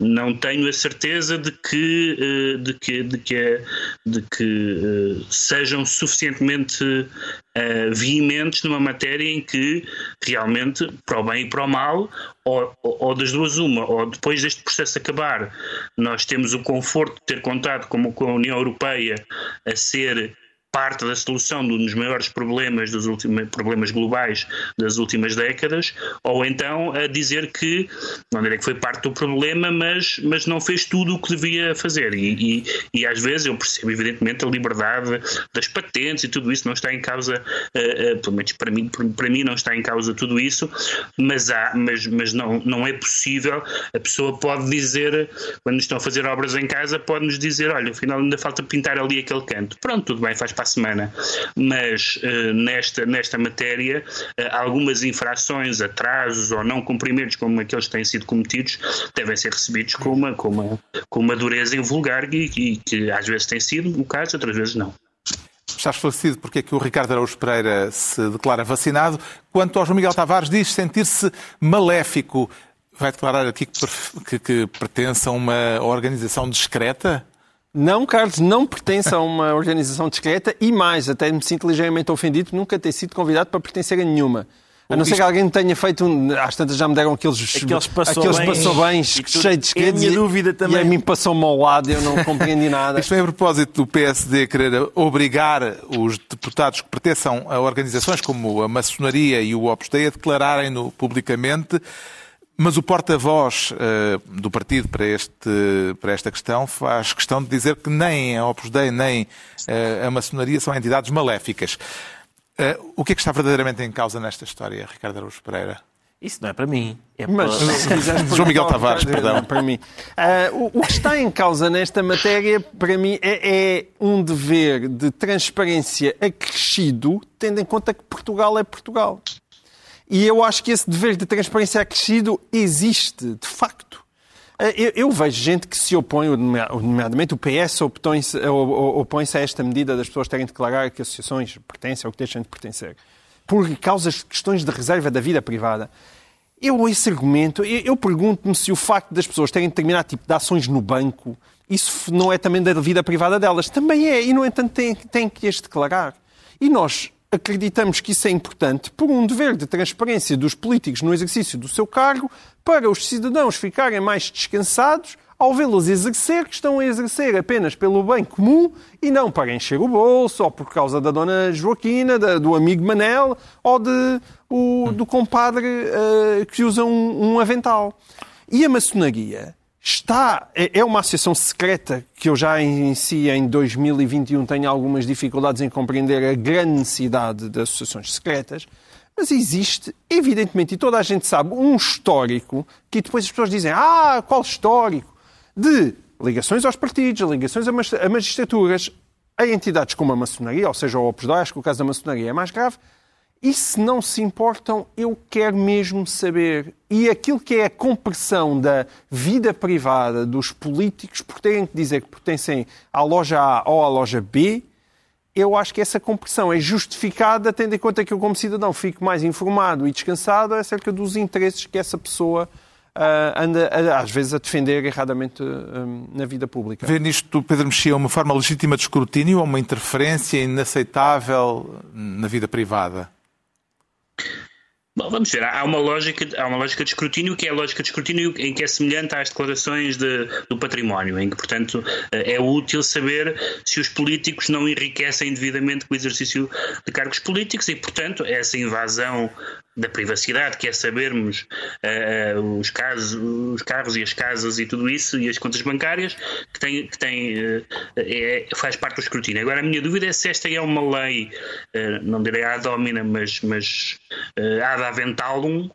não tenho a certeza de que, eh, de que, de que, de que eh, sejam suficientemente eh, veementes numa matéria em que realmente, para o bem e para o mal, ou, ou- ou das duas uma, ou depois deste processo acabar, nós temos o conforto de ter contado como com a União Europeia a ser parte da solução de um dos maiores problemas dos últimos problemas globais das últimas décadas, ou então a dizer que não direi que foi parte do problema, mas, mas não fez tudo o que devia fazer. E, e, e às vezes eu percebo, evidentemente, a liberdade das patentes e tudo isso não está em causa, eh, eh, pelo menos para mim, para mim não está em causa tudo isso, mas, há, mas, mas não, não é possível. A pessoa pode dizer, quando estão a fazer obras em casa, pode-nos dizer: olha, afinal ainda falta pintar ali aquele canto. Pronto, tudo bem, faz para a semana. Mas eh, nesta, nesta matéria, eh, algumas infrações, atrasos ou não cumprimentos, como aqueles que têm sido cometidos, devem ser recebidos com uma, com uma, com uma dureza invulgar e, e que às vezes tem sido o caso, outras vezes não. Está esclarecido porque é que o Ricardo Araújo Pereira se declara vacinado. Quanto ao João Miguel Tavares, diz sentir-se maléfico. Vai declarar aqui que, que, que pertence a uma organização discreta? Não, Carlos, não pertence a uma organização discreta e mais, até me sinto ligeiramente ofendido por nunca ter sido convidado para pertencer a nenhuma. A não ser que alguém tenha feito um. Às tantas já me deram aqueles, Aqueles passou aqueles bem. passou bens E tu- cheios de é a e- dúvida também. E a mim passou-me ao lado, eu não compreendi nada. Isto vem a propósito do PSD querer obrigar os deputados que pertençam a organizações como a maçonaria e o Opus Dei a declararem-no publicamente. Mas o porta-voz eh, do partido para, este, para esta questão faz questão de dizer que nem a Opus Dei nem eh, a maçonaria são entidades maléficas. Eh, o que é que está verdadeiramente em causa nesta história, Ricardo Araújo Pereira? Isso não é para mim. É Mas, para... quiseres João Miguel Tavares, perdão. Para mim. Ah, o, o que está em causa nesta matéria, para mim, é, é um dever de transparência acrescido, tendo em conta que Portugal é Portugal. E eu acho que esse dever de transparência acrescido existe, de facto. Ah, Eu, eu vejo gente que se opõe, nomeadamente o PS opõe-se opõe a esta medida das pessoas terem de declarar que associações pertencem ou que deixam de pertencer, por causas questões de reserva da vida privada. Eu, esse argumento, eu, eu pergunto-me se o facto das pessoas terem determinado tipo de ações no banco, isso não é também da vida privada delas. Também é, e no entanto têm, têm que as declarar. E nós acreditamos que isso é importante por um dever de transparência dos políticos no exercício do seu cargo, para os cidadãos ficarem mais descansados ao vê-los exercer, que estão a exercer apenas pelo bem comum e não para encher o bolso, ou por causa da dona Joaquina, da, do amigo Manel, ou de, o, do compadre uh, que usa um, um avental. E a maçonaria está é, é uma associação secreta que eu já em si em 2021 tenho algumas dificuldades em compreender a grande necessidade de associações secretas, mas existe, evidentemente, e toda a gente sabe, um histórico que depois as pessoas dizem: "Ah, qual histórico?" de ligações aos partidos, ligações a magistraturas, a entidades como a maçonaria, ou seja, o Opus Dei, acho que o caso da maçonaria é mais grave, e se não se importam, eu quero mesmo saber. E aquilo que é a compressão da vida privada dos políticos por terem que dizer que pertencem à loja A ou à loja B, eu acho que essa compressão é justificada, tendo em conta que eu, como cidadão, fico mais informado e descansado acerca dos interesses que essa pessoa Uh, anda, às vezes, a defender erradamente um, na vida pública. Vê nisto, Pedro Mexia, uma forma legítima de escrutínio ou uma interferência inaceitável na vida privada? Bom, vamos ver. Há uma, lógica, há uma lógica de escrutínio que é a lógica de escrutínio em que é semelhante às declarações de, do património, em que, portanto, é útil saber se os políticos não enriquecem devidamente com o exercício de cargos políticos e, portanto, essa invasão da privacidade, que é sabermos uh, os, casos, os carros e as casas e tudo isso, e as contas bancárias, que, tem, que tem, uh, é, faz parte do escrutínio. Agora, a minha dúvida é se esta é uma lei, uh, não direi ad hominem, mas, mas ad aventalum,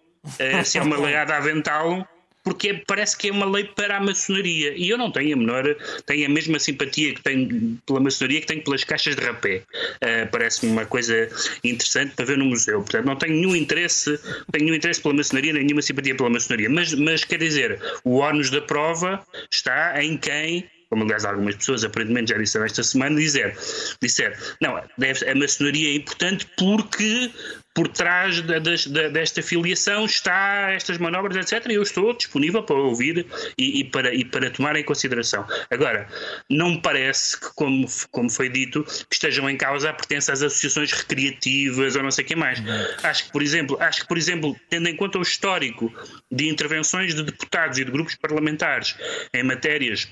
se é uma lei ad aventalum, porque parece que é uma lei para a maçonaria. E eu não tenho a menor, tenho a mesma simpatia que tenho pela maçonaria que tenho pelas caixas de rapé. Uh, Parece-me uma coisa interessante para ver no museu. Portanto, não tenho nenhum interesse, tenho nenhum interesse pela maçonaria, nem nenhuma simpatia pela maçonaria. Mas, mas quer dizer, o ónus da prova está em quem como aliás algumas pessoas aparentemente já disseram esta semana, dizer, dizer não, deve, a maçonaria é importante porque por trás da, da, desta filiação está estas manobras, etc. E eu estou disponível para ouvir e, e, para, e para tomar em consideração. Agora, não me parece que, como, como foi dito, que estejam em causa a pertença às associações recreativas ou não sei o que mais. Acho que, por exemplo, acho que, por exemplo, tendo em conta o histórico de intervenções de deputados e de grupos parlamentares em matérias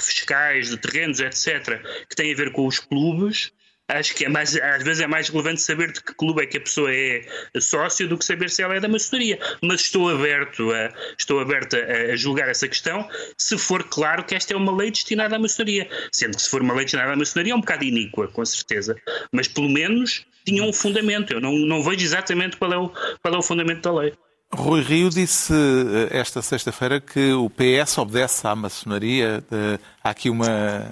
fiscais, de terrenos, etc., que têm a ver com os clubes, acho que é mais, às vezes é mais relevante saber de que clube é que a pessoa é sócio do que saber se ela é da maçonaria. Mas estou aberto a, estou aberto a, a, julgar essa questão se for claro que esta é uma lei destinada à maçonaria. Sendo que se for uma lei destinada à maçonaria é um bocado iníqua, com certeza. Mas pelo menos tinha um fundamento. Eu não, não vejo exatamente qual é, o, qual é o fundamento da lei. Rui Rio disse eh, esta sexta-feira que o PS obedece à maçonaria. Há aqui uma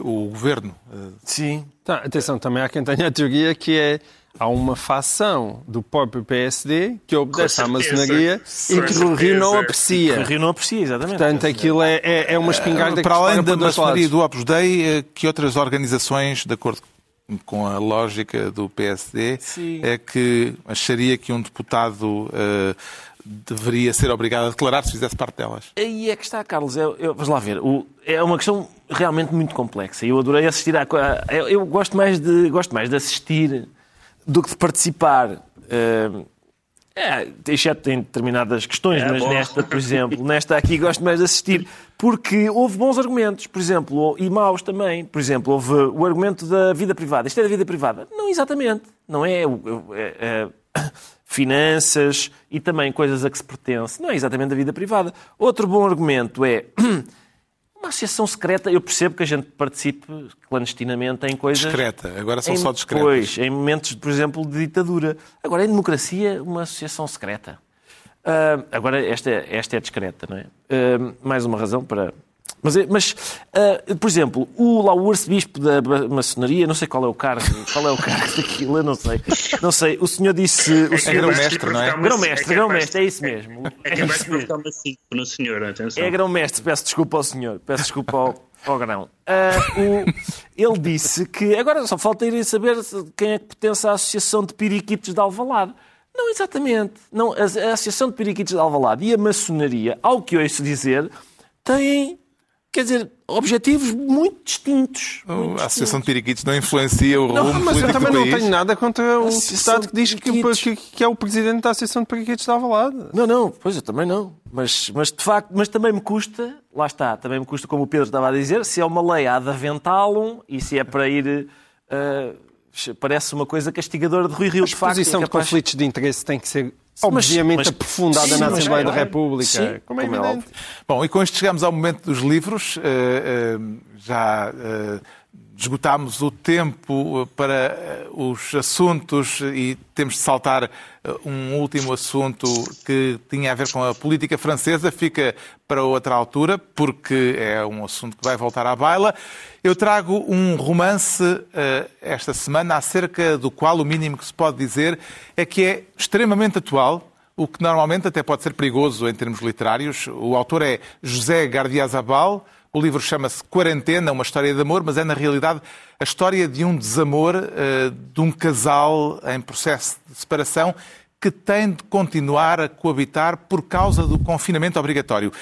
o, governo. Eh, Sim. Tá, atenção, também há quem tenha a teoria que é há uma facção do próprio PSD que obedece à maçonaria e que o Rio não aprecia. Que o Rio não aprecia, exatamente. Portanto, aquilo é, é, é uma espingarda Para além da maçonaria do Opus Dei, eh, que outras organizações, de acordo com a lógica do PSD, Sim. é que acharia que um deputado uh, deveria ser obrigado a declarar se fizesse parte delas. Aí é que está, Carlos. Eu, eu, vamos lá ver. O, é uma questão realmente muito complexa. Eu adorei assistir a. Eu, eu gosto, mais de, gosto mais de assistir do que de participar. Uh, é, exceto em determinadas questões, é, mas bom. nesta, por exemplo, nesta aqui gosto mais de assistir, porque houve bons argumentos, por exemplo, e maus também. Por exemplo, houve o argumento da vida privada. Isto é da vida privada? Não exatamente. Não é, é, é finanças e também coisas a que se pertence. Não é exatamente a vida privada. Outro bom argumento é uma associação secreta. Eu percebo que a gente participe clandestinamente em coisas. Discreta, agora são em, só discretas. Pois, em momentos, por exemplo, de ditadura. Agora, em democracia, uma associação secreta. Uh, agora, esta, é, esta é discreta, não é? Uh, mais uma razão para mas, é, mas uh, por exemplo, o, lá o arcebispo da maçonaria, não sei qual é o cargo, qual é o cargo daquilo, eu não sei. Não sei, o senhor disse... O senhor é grão-mestre, não é? Grão-mestre, grão-mestre, é isso mesmo. É capaz de provocar uma 5 no senhor, atenção. É grão-mestre, peço desculpa ao senhor, peço desculpa ao, ao grão. Uh, o, ele disse que, agora só falta irem saber quem é que pertence à Associação de Piriquitos de Alvalade. Não, exatamente. Não, a, a Associação de Piriquitos de Alvalade e a maçonaria, ao que eu ouço dizer, têm quer dizer, objetivos muito distintos. Muito a Associação de Periquitos não influencia o rumo Mas eu político também do não país. tenho nada contra o deputado que diz de que, que, é o presidente da Associação de Periquitos de Alvalade. Não, não, pois eu também não. Mas, mas de facto, mas também me custa, lá está, também me custa, como o Pedro estava a dizer, se é uma lei há de aventá-lo e se é para ir. eh, parece uma coisa castigadora de Rui Rio. A de facto, exposição é de capaz- conflitos de interesse tem que ser, obviamente, mas- aprofundada sim, na mas- Assembleia da claro. República. Sim, como é como é. Bom, e com isto chegamos ao momento dos livros. Eh, eh, já eh, esgotámos o tempo para os assuntos e temos de saltar um último assunto que tinha a ver com a política francesa. Fica para outra altura, porque é um assunto que vai voltar à baila. Eu trago um romance eh, esta semana acerca do qual o mínimo que se pode dizer é que é extremamente atual o que normalmente até pode ser perigoso em termos literários. O autor é José Gardiazabal. O livro chama-se Quarentena, uma história de amor, mas é na realidade a história de um desamor eh, de um casal em processo de separação que tem de continuar a coabitar por causa do confinamento obrigatório.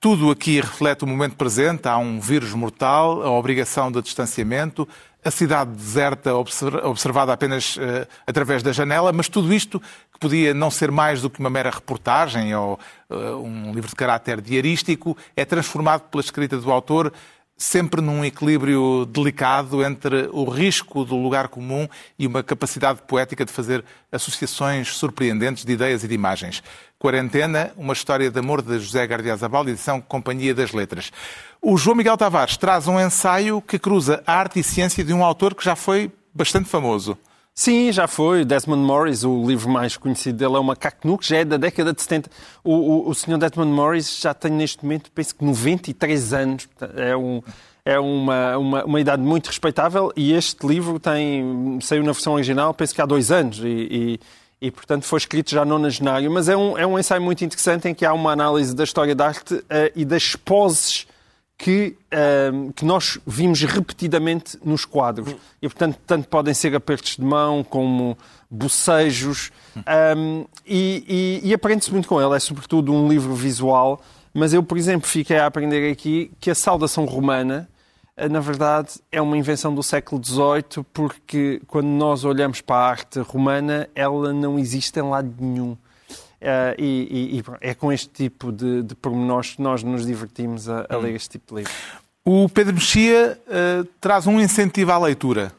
Tudo aqui reflete o momento presente. Há um vírus mortal, a obrigação de distanciamento, a cidade deserta obser- observada apenas eh, através da janela, mas tudo isto que podia não ser mais do que uma mera reportagem ou eh, um livro de caráter diarístico, é transformado pela escrita do autor sempre num equilíbrio delicado entre o risco do lugar comum e uma capacidade poética de fazer associações surpreendentes de ideias e de imagens. Quarentena, uma história de amor de José Gardiazabal, edição Companhia das Letras. O João Miguel Tavares traz um ensaio que cruza a arte e ciência de um autor que já foi bastante famoso. Sim, já foi. Desmond Morris, o livro mais conhecido dele é o Macaco Nu, que já é da década de 70. O, o, o senhor Desmond Morris já tem neste momento, penso que 93 anos. É, um, é uma, uma, uma idade muito respeitável e este livro tem, saiu na versão original, penso que há dois anos e, e, e, portanto foi escrito já nonagenário. Mas é um, é um ensaio muito interessante em que há uma análise da história da arte eh, e das poses que, ehm, que nós vimos repetidamente nos quadros. E, portanto, tanto podem ser apertos de mão como bocejos. ehm, e, e, e aprende-se muito com ele. É, sobretudo, um livro visual. Mas eu, por exemplo, fiquei a aprender aqui que a saudação romana, eh, na verdade, é uma invenção do século XVIII, porque quando nós olhamos para a arte romana, ela não existe em lado nenhum. Eh, e, e- e é com este tipo de, de pormenores que nós nos divertimos a, a ler este tipo de livro. O Pedro Mexia eh, traz um incentivo à leitura.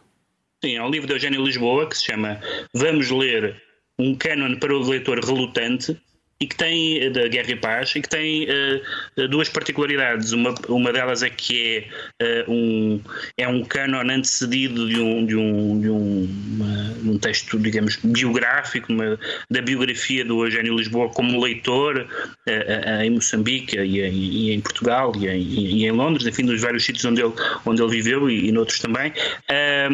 Sim, é um livro de Eugênio Lisboa que se chama Vamos Ler um Cânon para o Leitor Relutante e que tem, eh, da Guerra e Paz, e que tem eh, duas particularidades. Uma, uma delas é que é, eh, um, é um cânon antecedido de um, de um, de um, uma- um texto, digamos, biográfico, uma- da biografia do Eugênio Lisboa como leitor eh, em Moçambique e em, e em Portugal e em, e em Londres, enfim, dos vários sítios onde ele, onde ele viveu e, e noutros também. Eh,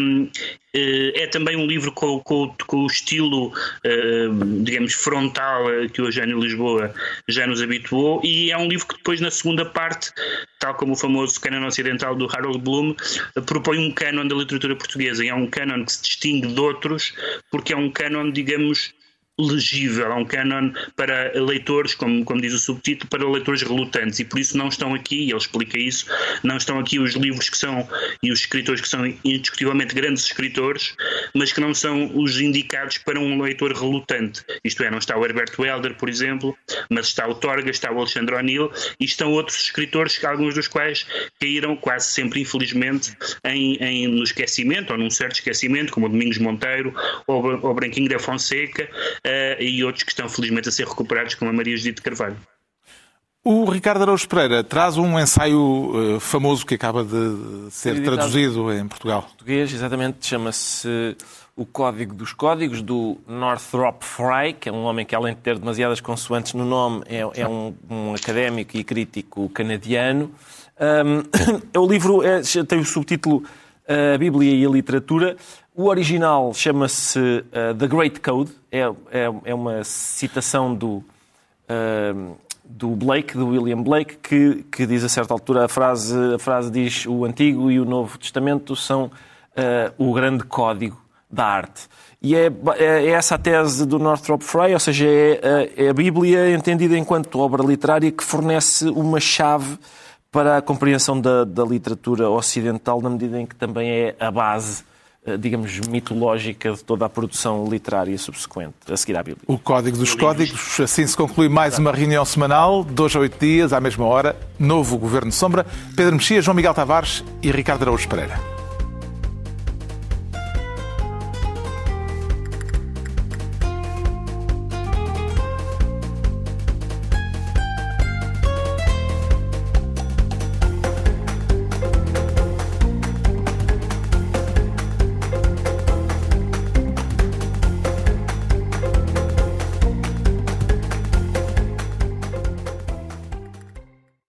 é também um livro com, com- com o estilo, eh, digamos, frontal eh, que o Eugênio Lisboa já nos habituou, e é um livro que depois, na segunda parte, tal como o famoso Cânon Ocidental do Harold Bloom, eh, propõe um cânon da literatura portuguesa, e é um cânon que se distingue de outros, porque é um cânon, digamos, legível, é um canon para leitores, como, como diz o subtítulo, para leitores relutantes e por isso não estão aqui, e ele explica isso, não estão aqui os livros que são e os escritores que são indiscutivelmente grandes escritores, mas que não são os indicados para um leitor relutante. Isto é, não está o Herberto Helder, por exemplo, mas está o Torga, está o Alexandre O'Neill e estão outros escritores, alguns dos quais caíram quase sempre, infelizmente, em, em- no esquecimento ou num certo esquecimento, como o Domingos Monteiro ou, o Branquinho da Fonseca eh, e outros que estão felizmente a ser recuperados, como a Maria Judite Carvalho. O Ricardo Araújo Pereira traz um ensaio eh, famoso que acaba de ser Editado. traduzido em Portugal. português, exatamente, chama-se O Código dos Códigos, do Northrop Frye, que é um homem que, além de ter demasiadas consoantes no nome, é, é um, um académico e crítico canadiano. Um, o livro é- tem o subtítulo uh, A Bíblia e a Literatura. O original chama-se uh, The Great Code, é, é, é uma citação do, uh, do Blake, do William Blake, que, que diz a certa altura a frase, a frase diz o Antigo e o Novo Testamento são uh, o grande código da arte. E é, é essa a tese do Northrop Frye, ou seja, é, a- é a Bíblia entendida enquanto obra literária que fornece uma chave para a compreensão da, da literatura ocidental, na medida em que também é a base, digamos, mitológica de toda a produção literária subsequente, a seguir à Bíblia. O Código dos Códigos. Assim se conclui mais uma reunião semanal, dois a oito dias, à mesma hora. Novo Governo Sombra. Pedro Mexia, João Miguel Tavares e Ricardo Araújo Pereira.